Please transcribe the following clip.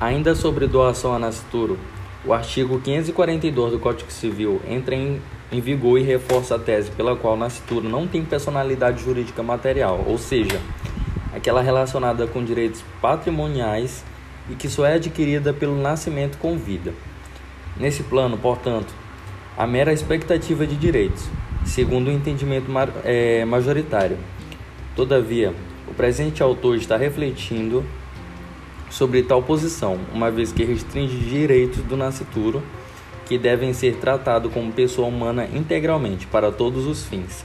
Ainda sobre doação a nascituro, o artigo 542 do Código Civil entra em, em vigor e reforça a tese pela qual nascituro não tem personalidade jurídica material, ou seja, aquela relacionada com direitos patrimoniais e que só é adquirida pelo nascimento com vida. Nesse plano, portanto, a mera expectativa de direitos, segundo o entendimento é, majoritário. Todavia, o presente autor está refletindo sobre tal posição, uma vez que restringe direitos do nascituro que devem ser tratados como pessoa humana integralmente para todos os fins.